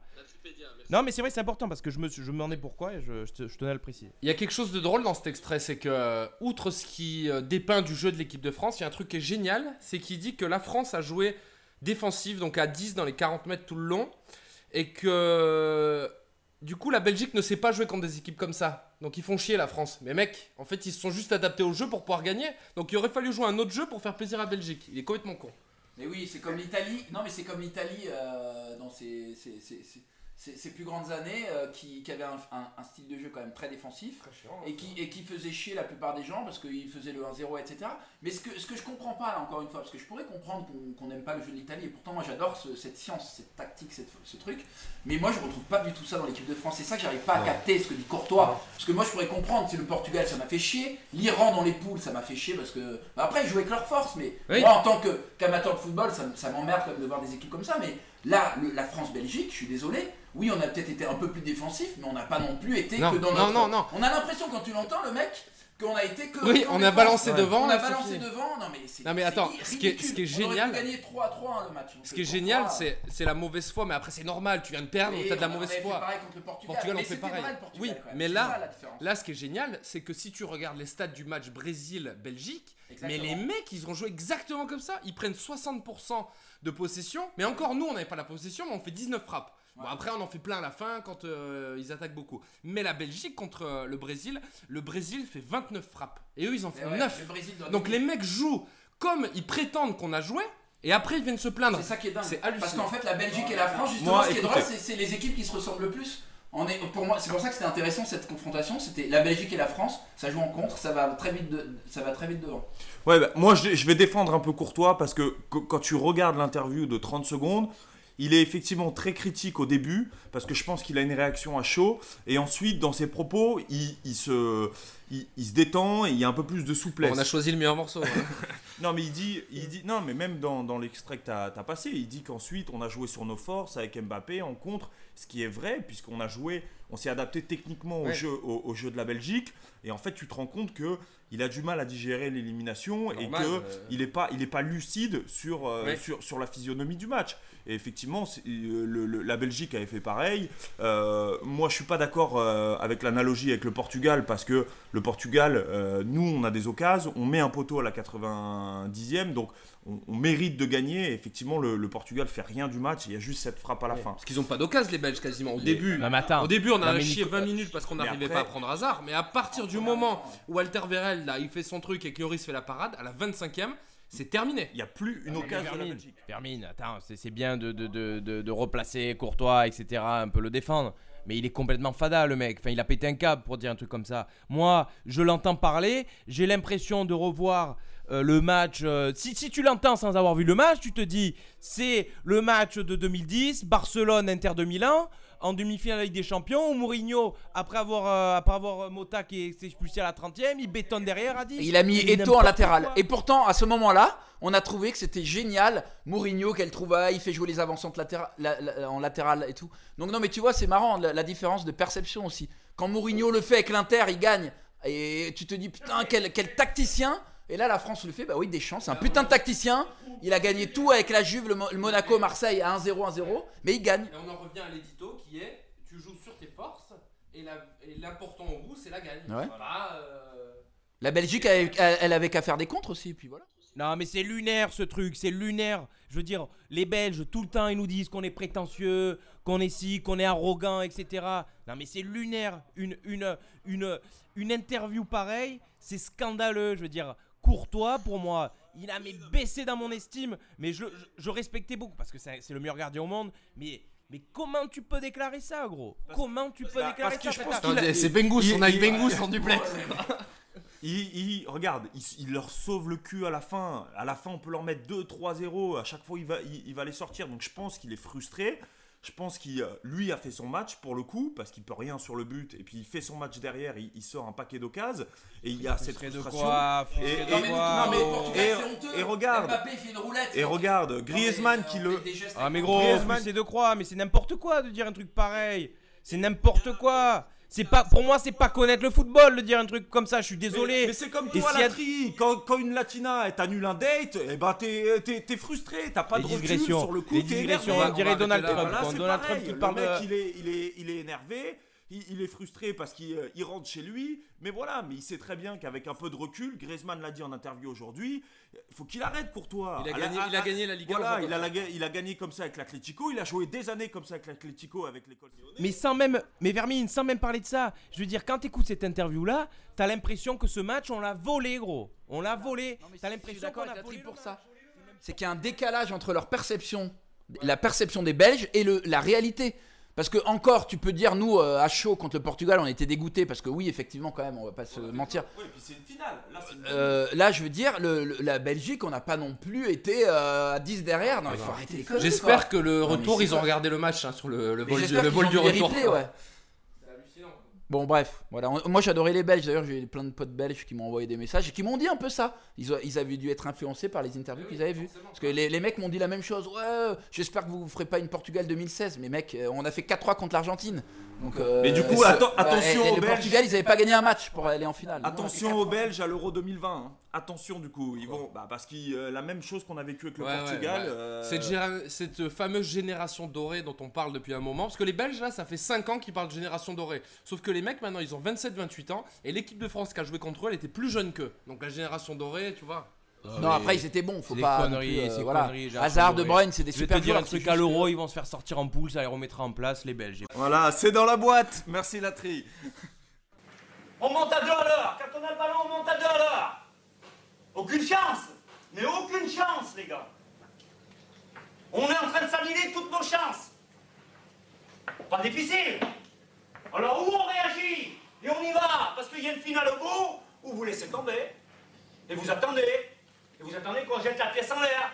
Non mais c'est vrai c'est important parce que je me, je me demandais pourquoi et je, je, te- je tenais à le préciser. Il y a quelque chose de drôle dans cet extrait, c'est que, euh, outre ce qui euh, dépeint du jeu de l'équipe de France, il y a un truc qui est génial, c'est qu'il dit que la France a joué défensive, donc à 10 dans les 40 mètres tout le long, et que du coup la Belgique ne sait pas jouer contre des équipes comme ça. Donc ils font chier la France. Mais mec, en fait ils se sont juste adaptés au jeu pour pouvoir gagner, donc il aurait fallu jouer un autre jeu pour faire plaisir à Belgique. Il est complètement con. Mais oui, c'est comme l'Italie. Non, mais c'est comme l'Italie euh, dans ses, ses- ses- ses- plus grandes années, euh, qui, qui avait un, un- un style de jeu quand même très défensif et qui, et qui faisait chier la plupart des gens parce qu'ils faisaient le 1-0, etc. Mais ce que, ce que je comprends pas, là, encore une fois, parce que je pourrais comprendre qu'on qu'on n'aime pas le jeu de l'Italie, et pourtant moi j'adore ce- cette science, cette tactique, cette- ce truc, mais moi je retrouve pas du tout ça dans l'équipe de France. C'est ça que j'arrive pas à capter, ce que dit Courtois. Parce que moi je pourrais comprendre, c'est le Portugal, ça m'a fait chier, l'Iran dans les poules, ça m'a fait chier parce que. bah, après, ils jouaient avec leur force, mais Oui. moi en tant qu'amateur de football, ça, ça m'emmerde quand même de voir des équipes comme ça, mais là, le- la France-Belgique, je suis désolé. Oui, on a peut-être été un peu plus défensif, mais on n'a pas non plus été Non, que dans non, notre. non, non. On a l'impression quand tu l'entends, le mec, qu'on a été que. Oui, on a balancé devant, On a balancé devant. Non, mais c'est. Non, mais attends, ce qui est- ce qui est. On génial- pu gagner 3 à 3 hein, le match. Ce qui est génial, c'est la mauvaise foi, mais après c'est normal, tu viens de perdre, t'as de la on mauvaise foi. pareil contre le Portugal. Portugal, on fait pareil. Oui, mais là-. Là, ce qui est génial, c'est que si tu regardes les stats du match Brésil-Belgique, mais les mecs, ils ont joué exactement comme ça. Ils prennent 60% de possession, mais encore nous, on n'avait pas la possession, mais on fait 19 frappes. Bon, après, on en fait plein à la fin quand euh, ils attaquent beaucoup. Mais la Belgique contre euh, le Brésil, le Brésil fait 29 frappes. Et eux, ils en Mais font ouais, 9. le Brésil doit Donc les mecs jouent comme ils prétendent qu'on a joué, et après, ils viennent se plaindre. C'est ça qui est dingue. Parce qu'en fait, la Belgique et la France, justement, Moi, ce qui est drôle, c'est les équipes qui se ressemblent le plus. On est, pour moi, c'est pour ça que c'était intéressant cette confrontation. C'était la Belgique et la France. Ça joue en contre, ça va très vite, de- ça va très vite devant. Ouais, bah, moi je, je vais défendre un peu Courtois parce que qu- quand tu regardes l'interview de 30 secondes, il est effectivement très critique au début parce que je pense qu'il a une réaction à chaud et ensuite dans ses propos il, il se, il, il se détend et il y a un peu plus de souplesse. On a choisi le meilleur morceau. hein. Non mais il dit, il dit non mais même dans, dans l'extrait que tu as, passé, il dit qu'ensuite on a joué sur nos forces avec Mbappé en contre, ce qui est vrai puisqu'on a joué, on s'est adapté techniquement au, Ouais. jeu, au, au jeu de la Belgique et en fait tu te rends compte que il a du mal à digérer l'élimination et que euh. il n'est pas, il est pas lucide sur, euh, Ouais. sur, sur la physionomie du match. Et effectivement, euh, le- le- la Belgique avait fait pareil. Euh, moi, je suis pas d'accord euh, avec l'analogie avec le Portugal parce que le Portugal, euh, nous, on a des occasions, on met un poteau à la 90e, donc on, on mérite de gagner. Et effectivement, le, le Portugal fait rien du match. Il y a juste cette frappe à la fin. Parce qu'ils ont pas d'occasion, les Belges, quasiment. Au début, attends. Au début, on a chié Nico- 20 minutes parce qu'on n'arrivait après- pas à prendre hasard. Mais à partir du En moment où Walter Verel, là, il fait son truc et que Lloris fait la parade, à la 25e, c'est terminé. Il n'y a plus une mais occasion de la Vermine, Belgique. Vermine, attends, c'est c'est bien de, de, de, de- de replacer Courtois, etc., un peu le défendre. Mais il est complètement fada, le mec. Enfin, il a pété un câble pour dire un truc comme ça. Moi, je l'entends parler. J'ai l'impression de revoir euh, le match. euh, si, si tu l'entends sans avoir vu le match, tu te dis c'est le match de 2010, Barcelone-Inter de Milan. En demi-finale de Ligue des Champions où Mourinho, après avoir, euh, après avoir euh, Mota qui s'est expulsé à la 30ème, il bétonne derrière à 10. Et il a mis Eto en latéral. quoi. Et pourtant, à ce moment-là, on a trouvé que c'était génial. Mourinho, qu'elle trouvaille, il fait jouer les avancantes latéra- la- la- en latéral et tout. Donc, non, mais tu vois, c'est marrant la, la différence de perception aussi. Quand Mourinho le fait avec l'Inter, il gagne. Et tu te dis, putain, quel, quel tacticien. Et là, la France le fait, bah oui, Deschamps, c'est un putain de tacticien. Il a gagné tout avec la Juve, le, Mo- le Monaco, Marseille à 1-0, 1-0. Mais il gagne. Et on en revient à l'édito qui est tu joues sur tes forces et la- et l'important au bout c'est la gagne. Ouais. Pas, euh, La Belgique, elle, elle- elle avait qu'à faire des contres aussi. Puis voilà. Non, mais c'est lunaire ce truc, c'est lunaire. Je veux dire, les Belges, tout le temps, ils nous disent qu'on est prétentieux, qu'on est ci, qu'on est arrogant, etc. Non, mais c'est lunaire. Une, une, une, une interview pareille, c'est scandaleux. Je veux dire, Courtois, pour moi, il a mais baissé dans mon estime. Mais je, je, je respectais beaucoup parce que c'est le meilleur gardien au monde. Mais. Mais comment tu peux déclarer ça, gros? Comment tu peux Bah, déclarer parce que ça a- c'est Bengus, il- on a eu Bengus en duplex. Il, il- regarde, il, il leur sauve le cul à la fin. À la fin, on peut leur mettre 2-3-0. À chaque fois, il va, il, il va les sortir. Donc, je pense qu'il est frustré. Je pense qu'il, euh, lui, a fait son match pour le coup, parce qu'il peut rien sur le but. Et puis, il fait son match derrière. Il, il sort un paquet d'occases. Et il y a cette de frustration. quoi Et- Frustré et- de non, mais- quoi non, mais- gros et- et regarde. Mbappé, il fait une roulette. Et regarde, Griezmann qui le. Ah mais gros, Griezmann- c'est de quoi Mais c'est n'importe quoi de dire un truc pareil. C'est n'importe quoi. C'est pas pour moi c'est pas connaître le football de dire un truc comme ça, je suis désolé. Mais, mais c'est comme toi, la tri. Quand, quand une latina elle t'annule un date, eh ben t'es, frustré, t'as pas Les de recul sur le coup, Les digressions, on dirait Donald. Trump. Donald. Trump qui le parle mec, il, est, il est énervé, il, il est frustré parce qu'il euh, il rentre chez lui. Mais voilà, mais il sait très bien qu'avec un peu de recul, Griezmann l'a dit en interview aujourd'hui, il faut qu'il arrête Courtois. Il a gagné- à- il a gagné la Voilà, il a, la il gagné comme ça avec l'Atlético, il a joué des années comme ça avec l'Atlético, avec l'école. Mais sans même, mais Vermine, sans même parler de ça, je veux dire, quand t'écoutes cette interview-là, t'as l'impression que ce match, on l'a volé, gros. On l'a volé. T'as l'impression qu'on a volé pour ça. C'est qu'il y a un décalage entre leur perception, la perception des Belges et le, la réalité. Parce que encore, tu peux dire, nous, euh, à chaud contre le Portugal, on était dégoûtés parce que oui, effectivement, quand même, on va pas se mentir. Et puis c'est une finale. Là, une Euh, là, je veux dire, le- le- la Belgique, on n'a pas non plus été euh, à 10 derrière. Non, il faut arrêter les J'espère que le retour, ils ont regardé le match hein, sur le, vol, du, le vol du retour. replays, ouais. Bon, bref, voilà. Moi, j'adorais les Belges. D'ailleurs, j'ai plein de potes belges qui m'ont envoyé des messages et qui m'ont dit un peu ça. Ils, avaient dû être influencés par les interviews qu'ils avaient vues. Parce que les, les mecs m'ont dit la même chose. Ouais, euh, j'espère que vous ne ferez pas une Portugal 2016. Mais mec, euh, on a fait 4-3 contre l'Argentine. Donc, euh, Mais du coup, bah, attention et- et aux le Belges. Portugal, ils n'avaient pas gagné un match pour aller en finale. Attention aux Belges à l'Euro 2020. hein. Attention du coup, ils vont bah, parce que euh, la même chose qu'on a vécu avec le Ouais, Portugal. ouais. euh, Cette, géra- cette fameuse génération dorée dont on parle depuis un moment, parce que les Belges là, ça fait 5 ans qu'ils parlent de génération dorée. Sauf que les mecs maintenant, ils ont 27-28 ans, et l'équipe de France qui a joué contre eux, elle était plus jeune qu'eux. Donc la génération dorée, tu vois. Non, après, ils étaient bons. Faut C'est des pas. conneries, plus, euh, c'est voilà. Hazard, De. Bruyne, c'est des Je vais super te dire un truc c'est à l'euro, ils vont se faire sortir en poule, ça les remettra en place, les Belges. Voilà, c'est dans la boîte. Merci la tri. On monte à deux à l'heure. Quand on a le ballon, on monte à deux à l'heure. Aucune chance. Mais aucune chance, les gars. On est en train de s'annuler toutes nos chances. Pas difficile. Alors où on réagit Et on y va. Parce qu'il y a une finale au bout où vous laissez tomber. Et vous attendez. Et vous attendez qu'on jette la pièce en l'air.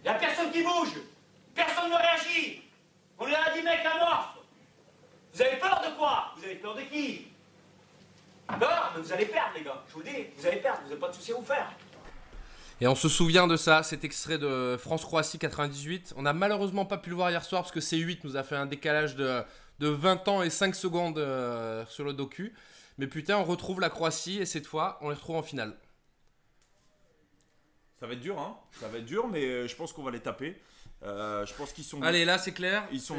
Il n'y a personne qui bouge. Personne ne réagit. On est à 10 mecs amorphes. Vous avez peur de quoi? Vous avez peur de qui? Peur? Mais vous allez perdre, les gars. Je vous dis, vous allez perdre. Vous n'avez pas de souci à vous faire. Et on se souvient de ça, cet extrait de France-Croatie 98. On n'a malheureusement pas pu le voir hier soir parce que C8 nous a fait un décalage de, de 20 ans et 5 secondes euh, sur le docu. Mais putain, on retrouve la Croatie et cette fois, on les retrouve en finale. Ça va être dur, hein. Ça va être dur, mais euh, je pense qu'on va les taper. Euh, je pense qu'ils sont. Allez, là c'est clair. Ils sont.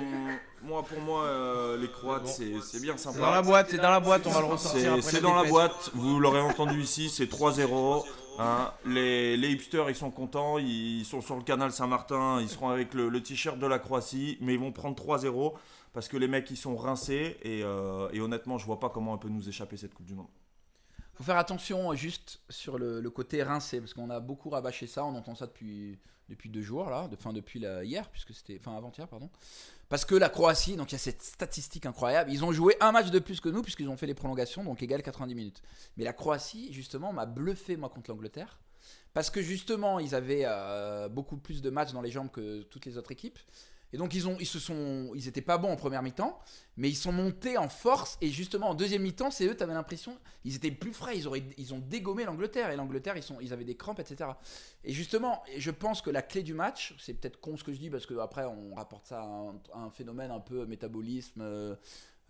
Moi, pour moi, euh, les Croates, c'est c'est bien sympa. C'est dans la boîte, c'est dans la boîte, on va le ressortir C'est après c'est la dans la boîte, vous l'aurez entendu ici, c'est 3-0. hein. Les, les hipsters, ils sont contents, ils sont sur le canal Saint-Martin, ils seront avec le, le t-shirt de la Croatie, mais ils vont prendre 3-0 parce que les mecs, ils sont rincés et, euh, et honnêtement, je vois pas comment elle peut nous échapper cette Coupe du Monde. Faut faire attention juste sur le, côté rincé parce qu'on a beaucoup rabâché ça, on entend ça depuis, depuis deux jours là, de, enfin depuis hier puisque c'était enfin avant-hier pardon. Parce que la Croatie, donc il y a cette statistique incroyable, ils ont joué un match de plus que nous puisqu'ils ont fait les prolongations donc égal 90 minutes. Mais la Croatie justement m'a bluffé moi contre l'Angleterre parce que justement ils avaient euh, beaucoup plus de matchs dans les jambes que toutes les autres équipes. Et donc ils ont, se sont, ils étaient pas bons en première mi-temps, mais ils sont montés en force. Et justement en deuxième mi-temps, c'est eux, t'avais l'impression, ils étaient plus frais. Ils ont dégommé l'Angleterre et l'Angleterre, ils avaient des crampes, etc. Et justement, je pense que la clé du match, c'est peut-être con ce que je dis parce que après on rapporte ça à un, phénomène un peu métabolisme. euh,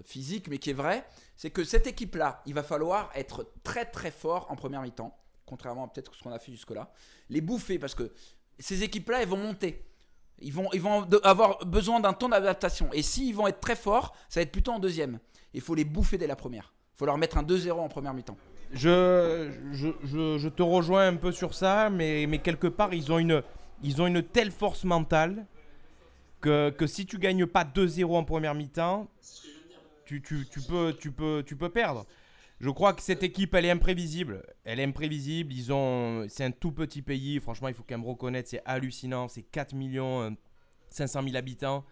physique mais qui est vrai c'est que cette équipe là il va falloir être très très fort en première mi-temps contrairement à peut-être ce qu'on a fait jusque là les bouffer parce que ces équipes là elles vont monter ils vont, ils vont avoir besoin d'un temps d'adaptation. Et s'ils vont être très forts, ça va être plutôt en deuxième. Il faut les bouffer dès la première. Il faut leur mettre un 2-0 en première mi-temps. Je, je, je- je te rejoins un peu sur ça, mais, mais quelque part, ils ont, une, ils ont une telle force mentale que, que si tu gagnes pas 2-0 en première mi-temps, tu, tu, tu peux, tu, peux, tu peux perdre. Je crois que cette équipe, elle est imprévisible. Elle est imprévisible. Ils c'est un tout petit pays. Franchement, il faut quand même reconnaître, c'est hallucinant. C'est 4 millions euh, 500 000 habitants.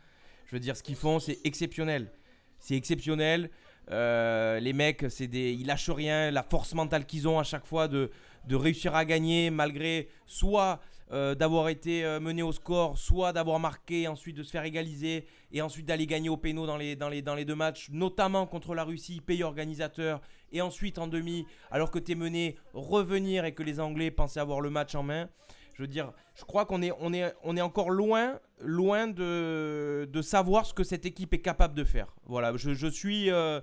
Je veux dire, ce qu'ils font, c'est exceptionnel. C'est exceptionnel. Euh, les mecs, c'est des, ils lâchent rien. La force mentale qu'ils ont à chaque fois de, de réussir à gagner, malgré soit euh, d'avoir été euh, mené au score, soit d'avoir marqué, ensuite de se faire égaliser, et ensuite d'aller gagner au péno dans les, dans, les, dans les deux matchs, notamment contre la Russie, pays organisateur, et ensuite en demi, alors que tu es mené, revenir et que les Anglais pensaient avoir le match en main. Je veux dire, je crois qu'on est, on est, on est encore loin, loin de, de savoir ce que cette équipe est capable de faire. Voilà, je, je suis, euh,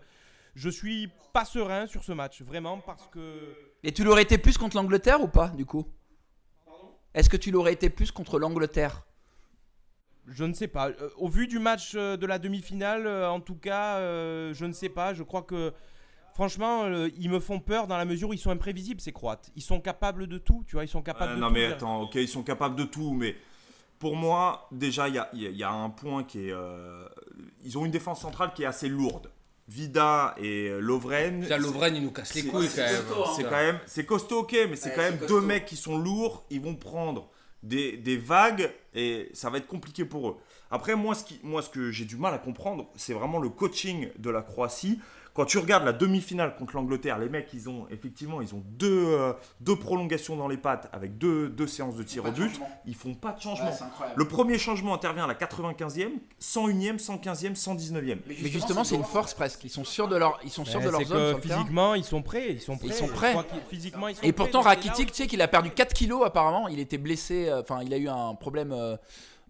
je suis pas serein sur ce match, vraiment, parce que. Et tu l'aurais été plus contre l'Angleterre ou pas, du coup? Est-ce que tu l'aurais été plus contre l'Angleterre? Je ne sais pas. Euh, au vu du match euh, de la demi-finale, euh, en tout cas, je ne sais pas. Je crois que, franchement, euh, ils me font peur dans la mesure où ils sont imprévisibles, ces Croates. Ils sont capables de tout, tu vois. Ils sont capables Euh, de non tout. mais attends, ok, ils sont capables de tout, mais pour moi, déjà, il y a, y un point qui est... euh, ils ont une défense centrale qui est assez lourde. Vida et euh, Lovren... Putain, Lovren, il nous casse les couilles c'est quand même. hein. C'est quand même, c'est costaud, ok, mais c'est Ouais, quand même costaud. deux mecs qui sont lourds. Ils vont prendre des, des vagues et ça va être compliqué pour eux. Après, moi, ce, qui, moi, ce que j'ai du mal à comprendre, c'est vraiment le coaching de la Croatie. Quand tu regardes la demi-finale contre l'Angleterre, les mecs, ils ont effectivement, ils ont deux, euh, deux prolongations dans les pattes avec deux, deux séances de tir au but. changement. Ils font pas de changement. le premier changement intervient à la 95e, 101e, 115e, 119e. Mais justement, c'est une force presque. Ils sont sûrs de leur, ils sont sûrs de terrain. physiquement, ils sont prêts. Ils sont prêts. Ils sont prêts. physiquement, ils sont Et pourtant, Rakitic, tu sais qu'il a perdu 4 kilos apparemment. Il était blessé. euh, Enfin, il a eu un problème. euh,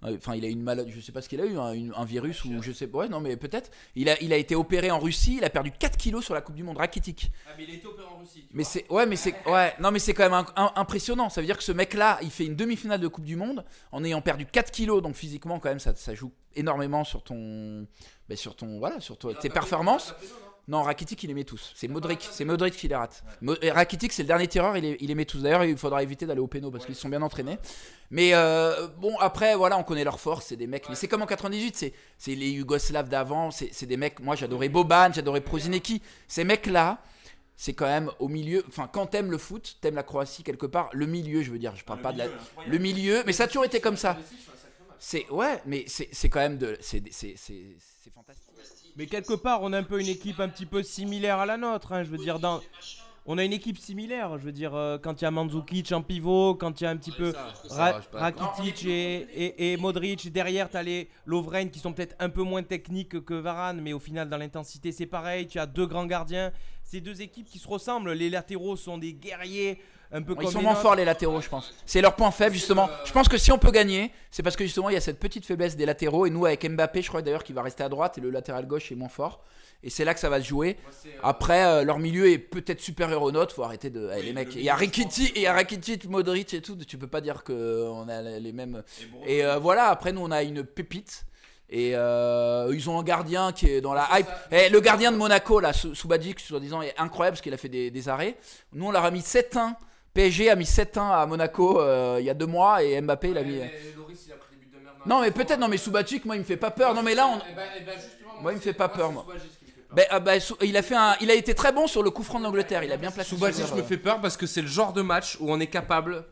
Enfin, il a eu une maladie. Je sais pas ce qu'il a eu, un, une- un virus ou je sais pas. Ouais, non, mais peut-être. Il a, il a été opéré en Russie. Il a perdu 4 kilos sur la Coupe du Monde. Rakitic. Ah, mais il a été opéré en Russie. Mais c'est ouais, mais c'est ouais, non, mais c'est quand même un- un- impressionnant. Ça veut dire que ce mec-là, il fait une demi-finale de Coupe du Monde en ayant perdu 4 kilos. Donc physiquement, quand même, ça, ça joue énormément sur ton, ben, sur ton, voilà, sur toi- tes performances. Non, Rakitic, il les met tous. C'est Modric, c'est Modric qui les rate. Rakitic, c'est le dernier tireur, il les, il les met tous. D'ailleurs, il faudra éviter d'aller au péno parce qu'ils sont bien entraînés. Mais euh, bon, après, voilà, on connaît leur force, c'est des mecs. Mais c'est comme en 98, c'est, les Yougoslaves d'avant, c'est, des mecs. Moi, j'adorais Boban, j'adorais Prozineki. Ces mecs-là, c'est quand même au milieu. Enfin, quand t'aimes le foot, t'aimes la Croatie quelque part, le milieu, je veux dire, je parle pas de la. Le milieu, mais ça a toujours été comme ça. C'est ouais, mais c'est, quand même de. C'est, c'est, c'est, c'est fantastique. Mais quelque part, on a un peu une équipe un petit peu similaire à la nôtre. hein, je veux dire, dans... on a une équipe similaire. Je veux dire, euh, quand il y a Mandzukic en pivot, quand il y a un petit peu Ra- Rakitic et, et, et Modric. Derrière, tu as les Lovren qui sont peut-être un peu moins techniques que Varane, mais au final, dans l'intensité, c'est pareil. Tu as deux grands gardiens. C'est deux équipes qui se ressemblent. Les latéraux sont des guerriers, un peu Ils sont moins forts les latéraux, je pense. C'est leur point faible justement. Je pense que si on peut gagner, c'est parce que justement il y a cette petite faiblesse des latéraux et nous avec Mbappé, je crois d'ailleurs qu'il va rester à droite et le latéral gauche est moins fort. Et c'est là que ça va se jouer. Après, euh, leur milieu est peut-être supérieur au nôtre. Faut arrêter de. eh, les mecs, il y a Rakitic, il y a Rakitic, Modric et tout. Tu peux pas dire que on a les mêmes. Et euh, voilà. Après, nous on a une pépite. Et euh, ils ont un gardien qui est dans la hype. Eh, le gardien de Monaco, là, Sou- Subasic, soi-disant, est incroyable parce qu'il a fait des, des arrêts. Nous, on leur a mis 7-1. PSG a mis 7-1 à Monaco euh, il y a deux mois et Mbappé, il a mis. Non, mais peut-être, non, mais Subasic, moi, il me fait pas peur. Non, mais là, on. Moi, il me fait pas peur, moi. Ben, ah, ben, Sou- il, a fait un, il a été très bon sur le coup franc de l'Angleterre. Il a bien placé. Subasic son me fait peur parce que c'est le genre de match où on est capable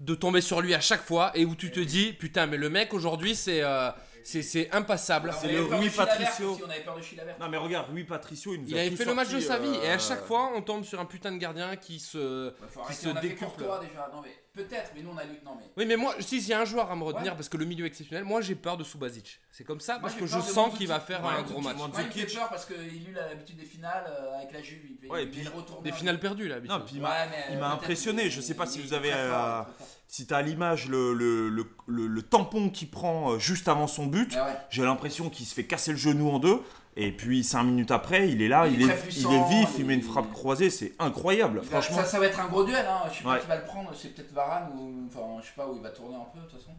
de tomber sur lui à chaque fois et où tu te dis putain mais le mec aujourd'hui c'est euh, c'est c'est impassable. C'est le Rui Patricio. On avait peur de Chilavert. Non mais regarde, Rui Patricio, il nous Il a avait fait le match de sa vie et à euh, chaque fois on tombe sur un putain de gardien qui se qui se. Courtois déjà. Non, mais Peut-être, mais nous on a lu. Non, mais. Oui, mais moi, si il y a un joueur à me retenir Ouais. parce que le milieu exceptionnel, moi j'ai peur de Subasic. C'est comme ça parce j'ai que je sens qu'il va faire Ouais, un gros match. Moi, il fait peur parce qu'il a l'habitude des finales euh, avec la Juve. Il fait, Ouais, et il puis retour Des finales perdues là. Non, puis il Ouais, m'a- il euh, impressionné. Je sais pas si il vous avez, euh. Si tu as à l'image le, le, le, le- le tampon qu'il prend juste avant son but, Ah ouais. j'ai l'impression qu'il se fait casser le genou en deux. Et puis 5 minutes après, il est là, Il il est il vif, il il- met une frappe croisée, c'est incroyable. Franchement, ça, ça va être un gros duel. Hein. Je sais pas Ouais. qui va le prendre. C'est peut-être Varane ou. Enfin, je sais pas où il va tourner un peu de toute façon.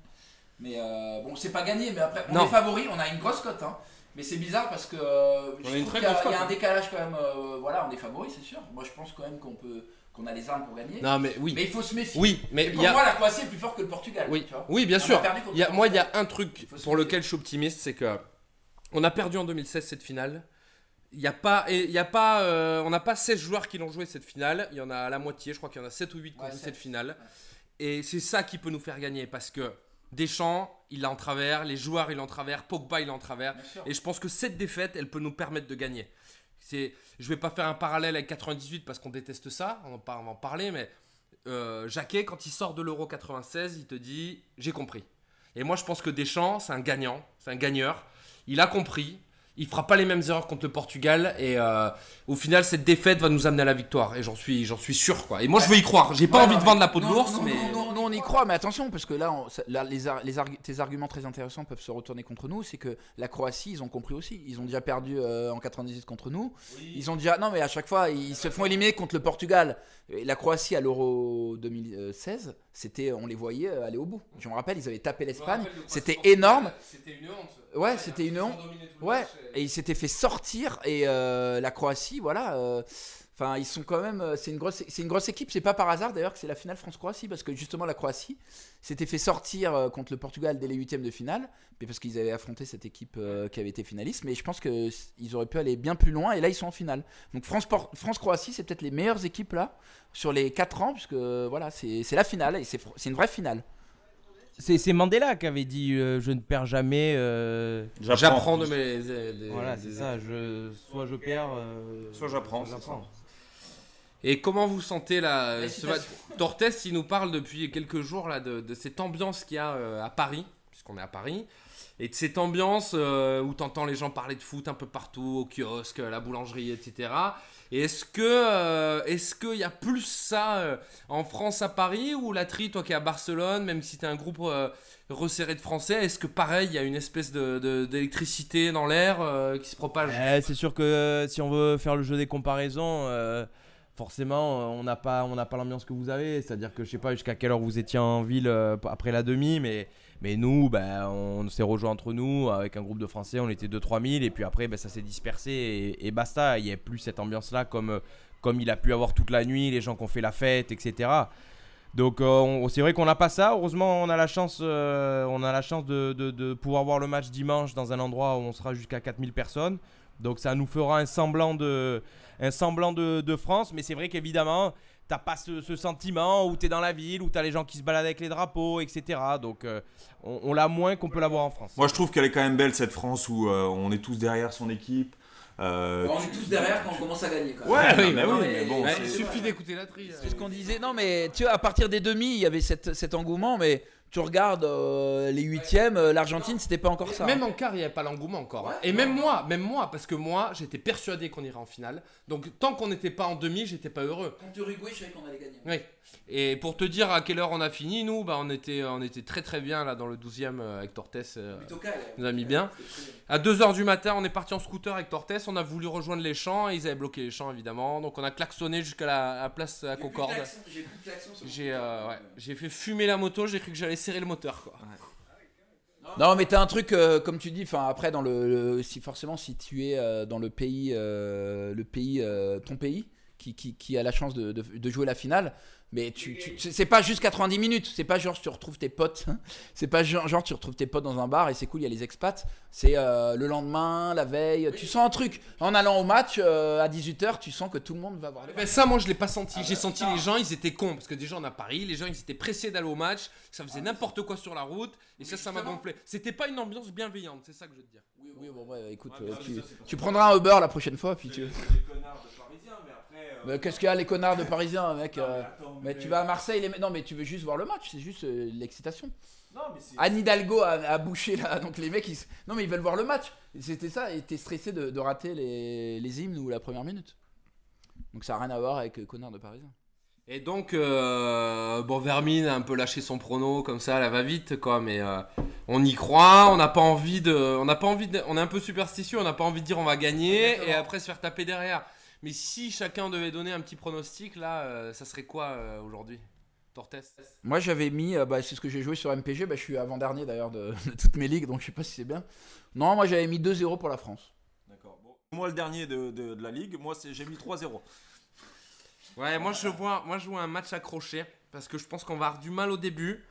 Mais euh, bon, c'est pas gagné. Mais après, on Non. est favori. On a une grosse cote. Hein. Mais c'est bizarre parce que euh, je trouve qu'il y a- y, un hein. décalage quand même. euh, voilà, on est favori, c'est sûr. Moi, je pense quand même qu'on peut, qu'on a les armes pour gagner. Non, mais oui. Mais il faut se méfier. Oui, mais Et pour y a. moi, la Croatie est plus forte que le Portugal. Oui, tu vois. oui, bien On a sûr. perdu y a- moi, il y a un truc pour lequel je suis optimiste, c'est que on a perdu en 2016 cette finale. Il y a pas, et y a pas, euh, on n'a pas 16 joueurs qui l'ont joué cette finale. Il y en a la moitié, je crois qu'il y en a 7 ou 8 qui ont Ouais, joué cette finale. Et c'est ça qui peut nous faire gagner parce que Deschamps, il l'a en travers, les joueurs, il l'a en travers, Pogba, il l'a en travers. Et je pense que cette défaite, elle peut nous permettre de gagner. C'est, je vais pas faire un parallèle avec 98 parce qu'on déteste ça, on va pas- on va en parler, mais euh, Jacquet, quand il sort de l'Euro 96, il te dit j'ai compris. Et moi, je pense que Deschamps, c'est un gagnant, c'est un gagneur. Il a compris. Il fera pas les mêmes erreurs contre le Portugal et euh, au final cette défaite va nous amener à la victoire et j'en suis j'en suis sûr quoi. Et moi je veux y croire. J'ai pas Ouais, envie non, de vendre la peau de l'ours mais non, non, non, on y croit, mais attention, parce que là, on- ça- là, les, tes arguments très intéressants peuvent se retourner contre nous. C'est que la Croatie, ils ont compris aussi. Ils ont déjà perdu euh, en 98 contre nous. Ils ont déjà. Non, mais à chaque fois, ils se font éliminer contre le Portugal. Et la Croatie à l'Euro 2016, c'était, on les voyait euh, aller au bout. Je me rappelle, ils avaient tapé l'Espagne. C'était énorme. C'était une honte. Ouais, c'était une honte. Ouais, et ils s'étaient fait sortir et euh, la Croatie, voilà. euh, Enfin, ils sont quand même. euh, C'est une grosse, c'est une grosse équipe. C'est pas par hasard d'ailleurs que c'est la finale France-Croatie parce que justement la Croatie s'était fait sortir euh, contre le Portugal dès les huitièmes de finale, mais parce qu'ils avaient affronté cette équipe euh, qui avait été finaliste. Mais je pense que s- ils auraient pu aller bien plus loin et là ils sont en finale. Donc France-Croatie, c'est peut-être les meilleures équipes là sur les 4 ans puisque voilà, c'est la finale et c'est une vraie finale. C'est Mandela qui avait dit euh, je ne perds jamais. euh, J'apprends de mes. des- Voilà, c'est ça. Je, soit je perds. euh, Soit j'apprends. Et comment vous sentez là Les ce-. Tortes, il nous parle depuis quelques jours là de, de cette ambiance qu'il y a euh, à Paris, puisqu'on est à Paris, et de cette ambiance euh, où t'entends les gens parler de foot un peu partout, au kiosque, à la boulangerie, etc. Et est-ce que euh, est-ce qu'il y a plus ça euh, en France à Paris ou la tri, toi qui es à Barcelone, même si t'es un groupe euh, resserré de Français, est-ce que pareil il y a une espèce de, de- d'électricité dans l'air euh, qui se propage? Eh, c'est sûr que euh, si on veut faire le jeu des comparaisons, euh, forcément, euh, on n'a pas, l'ambiance que vous avez. C'est-à-dire que je sais pas jusqu'à quelle heure vous étiez en ville euh, après la demi, mais, mais nous, ben, on s'est rejoint entre nous avec un groupe de Français. On était 2-3 000 et puis après, ben, ça s'est dispersé et, basta. Il n'y a plus cette ambiance-là comme, euh, comme il a pu avoir toute la nuit, les gens qui ont fait la fête, etc. Donc on- c'est vrai qu'on n'a pas ça. Heureusement, on a la chance, de- de pouvoir voir le match dimanche dans un endroit où on sera jusqu'à 4000 personnes. Donc ça nous fera un semblant de, un semblant de, de France. Mais c'est vrai qu'évidemment, t'as pas ce, ce sentiment où tu es dans la ville, où tu as les gens qui se baladent avec les drapeaux, etc. Donc euh, on, on l'a moins qu'on peut l'avoir en France. Moi, je trouve qu'elle est quand même belle cette France où euh, on est tous derrière son équipe. Euh, on est tous derrière quand on commence à gagner. Quand même. Ouais, mais non, oui, mais- mais bon. Il suffit d'écouter la tri. C'est ce qu'on disait. Non, mais tu vois, à partir des demi, il y avait cette, cet engouement, mais tu regardes euh, les huitièmes, euh, l'Argentine, c'était pas encore ça. Même hein. en quart, il n'y avait pas l'engouement encore. hein. Et même moi, même moi, parce que moi, j'étais persuadé qu'on irait en finale. Donc tant qu'on n'était pas en demi, j'étais pas heureux. Contre Uruguay, je savais qu'on allait gagner. Oui. Et pour te dire à quelle heure on a fini, nous, bah, on, était, on était très très bien là dans le 12e euh, avec Tortes. euh, nous a mis bien. À 2h du matin, on est parti en scooter avec Tortes. On a voulu rejoindre les champs et ils avaient bloqué les champs évidemment. Donc on a klaxonné jusqu'à la, la place à Concorde. J'ai euh, ouais, j'ai fait fumer la moto, j'ai cru que j'allais serrer le moteur quoi. Non, mais t'as un truc, euh, comme tu dis, enfin après, dans le, le- si forcément, si tu es euh, dans le pays, euh, le pays, euh, ton pays, qui, qui, qui a la chance de, de- de jouer la finale, mais tu, tu- c'est pas juste 90 minutes, c'est pas genre tu retrouves tes potes, hein. c'est pas genre, genre tu retrouves tes potes dans un bar et c'est cool, il y a les expats, c'est euh, le lendemain, la veille, tu sens un truc. En allant au match euh, à 18h, tu sens que tout le monde va voir le Ben ça, moi, je l'ai pas senti. J'ai senti les gens, ils étaient cons. Parce que déjà, on a Paris, les gens, ils étaient pressés d'aller au match. Ça faisait n'importe quoi sur la route. Et ça, ça m'a gonflé. C'était pas une ambiance bienveillante, c'est ça que je veux te dire. Oui, oui, bon, ouais, écoute, Ouais, euh, tu, ça, tu prendras un Uber la prochaine fois, puis tu. C'est des connards de Parisiens, mais Qu'est-ce qu'il y a les connards de Parisiens, mec euh, attends, Mais mais- tu vas à Marseille, les... non mais tu veux juste voir le match, c'est juste euh, l'excitation. Non, mais c'est. Anne Hidalgo a, a bouché là, donc les mecs ils... Non mais ils veulent voir le match. C'était ça, et t'es stressé de, de rater les... les hymnes ou la première minute. Donc ça n'a rien à voir avec euh, connards de Parisiens. Et donc, euh, bon, Vermine a un peu lâché son prono comme ça, elle va vite, quoi. Mais euh, on y croit, on n'a pas envie de, on n'a pas envie de, on est un peu superstitieux, on n'a pas envie de dire on va gagner Exactement. et après se faire taper derrière. Mais si chacun devait donner un petit pronostic, là, euh, ça serait quoi euh, aujourd'hui, Tortes? Moi j'avais mis, euh, bah, c'est ce que j'ai joué sur MPG, bah, je suis avant-dernier d'ailleurs de, de toutes mes ligues, donc je sais pas si c'est bien. Non, moi j'avais mis 2-0 pour la France. D'accord. Bon. Moi, le dernier de, de- de la ligue, moi, c'est- j'ai mis 3-0. Ouais, moi je vois, moi je vois un match accroché parce que je pense qu'on va avoir du mal au début,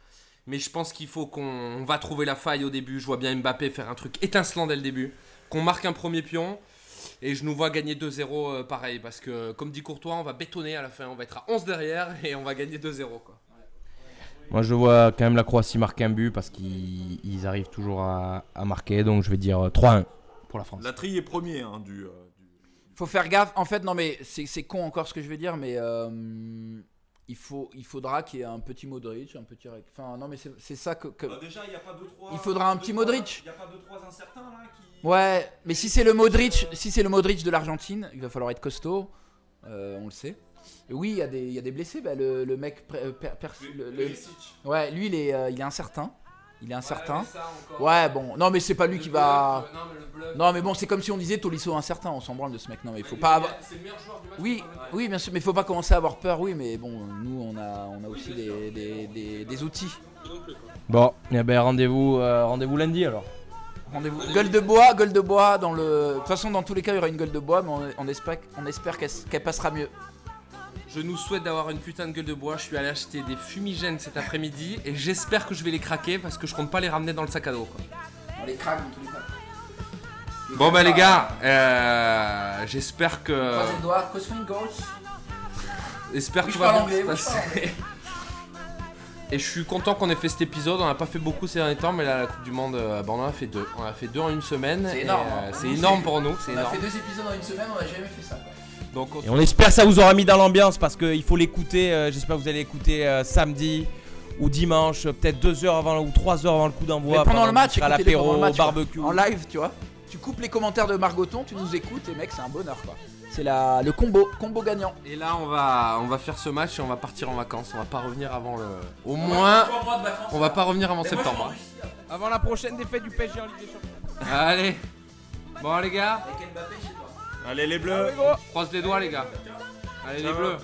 mais je pense qu'il faut qu'on on va trouver la faille au début. Je vois bien Mbappé faire un truc étincelant dès le début, qu'on marque un premier pion et je nous vois gagner 2-0 euh, pareil parce que comme dit Courtois, on va bétonner à la fin, on va être à 11 derrière et on va gagner 2-0 quoi. Moi, je vois quand même la Croatie marquer un but parce qu'ils ils arrivent toujours à, à marquer. Donc, je vais dire euh, 3-1 pour la France. La tri est premier hein, du, euh, du- Faut faire gaffe. En fait, non, mais c'est c'est con encore ce que je vais dire, mais euh, il, faut, il faudra qu'il y ait un petit Modric, un petit. Enfin, non, mais c'est ça que. que- Ah, déjà, il n'y a pas 2-3. Il faudra un petit Modric. Il n'y a pas 2-3 incertains là qui. Ouais, mais si c'est le Modric, si c'est le Modric de l'Argentine, il va falloir être costaud. euh, on le sait. Et oui, il y, a des- il y a des blessés. bah, le, le mec. euh, per- per- le- le- ouais, lui, il est, euh, il est incertain. Il est incertain. Ouais, bon. Non, mais c'est pas lui qui va. Non, mais bon, c'est comme si on disait Tolisso incertain. On s'en branle de ce mec. Non, mais il faut pas avoir. C'est le meilleur joueur du match. Oui, oui, bien sûr, mais faut pas commencer à avoir peur, oui, mais bon, nous on a, on a aussi des, des- des- des outils. Bon, eh ben, rendez-vous euh, rendez-vous lundi alors. Rendez-vous. Gueule de bois, gueule de bois, dans le. De toute façon, dans tous les cas, il y aura une gueule de bois, mais on, on espère, on espère qu'elle qu'elle passera mieux. Je nous souhaite d'avoir une putain de gueule de bois. Je suis allé acheter des fumigènes cet après-midi et j'espère que je vais les craquer parce que je compte pas les ramener dans le sac à dos. quoi. On les craque dans tous les cas. Bon bah les gars, euh, j'espère que Croisez les doigts, crossing gauche. j'espère que je tout va parle bien se anglais, oui, je parle passer. Et je suis content qu'on ait fait cet épisode. On n'a pas fait beaucoup ces derniers temps, mais là la Coupe du Monde, euh, bah, on en a fait deux. On a fait deux en une semaine. C'est énorme, euh, hein. c'est Nous, énorme c'est- pour nous. C'est On a énorme. fait deux épisodes en une semaine, on a jamais fait ça. quoi. Donc on Et on espère que ça vous aura mis dans l'ambiance parce qu'il faut l'écouter. euh, J'espère que vous allez l'écouter euh, samedi ou dimanche, euh, peut-être deux heures avant ou trois heures avant le coup d'envoi. Pendant le match, à l'apéro, barbecue. En live, tu vois. Tu coupes les commentaires de Margoton, tu nous écoutes, et mec, c'est un bonheur quoi. C'est la, le combo, combo gagnant. Et là on va on va faire ce match et on va partir en vacances. On va pas revenir avant le. Au moins, on va pas revenir avant septembre. Avant la prochaine défaite du PSG en Ligue des Champions. Allez. Bon les gars, Allez, les bleus. croise les doigts les gars. Allez les bleus.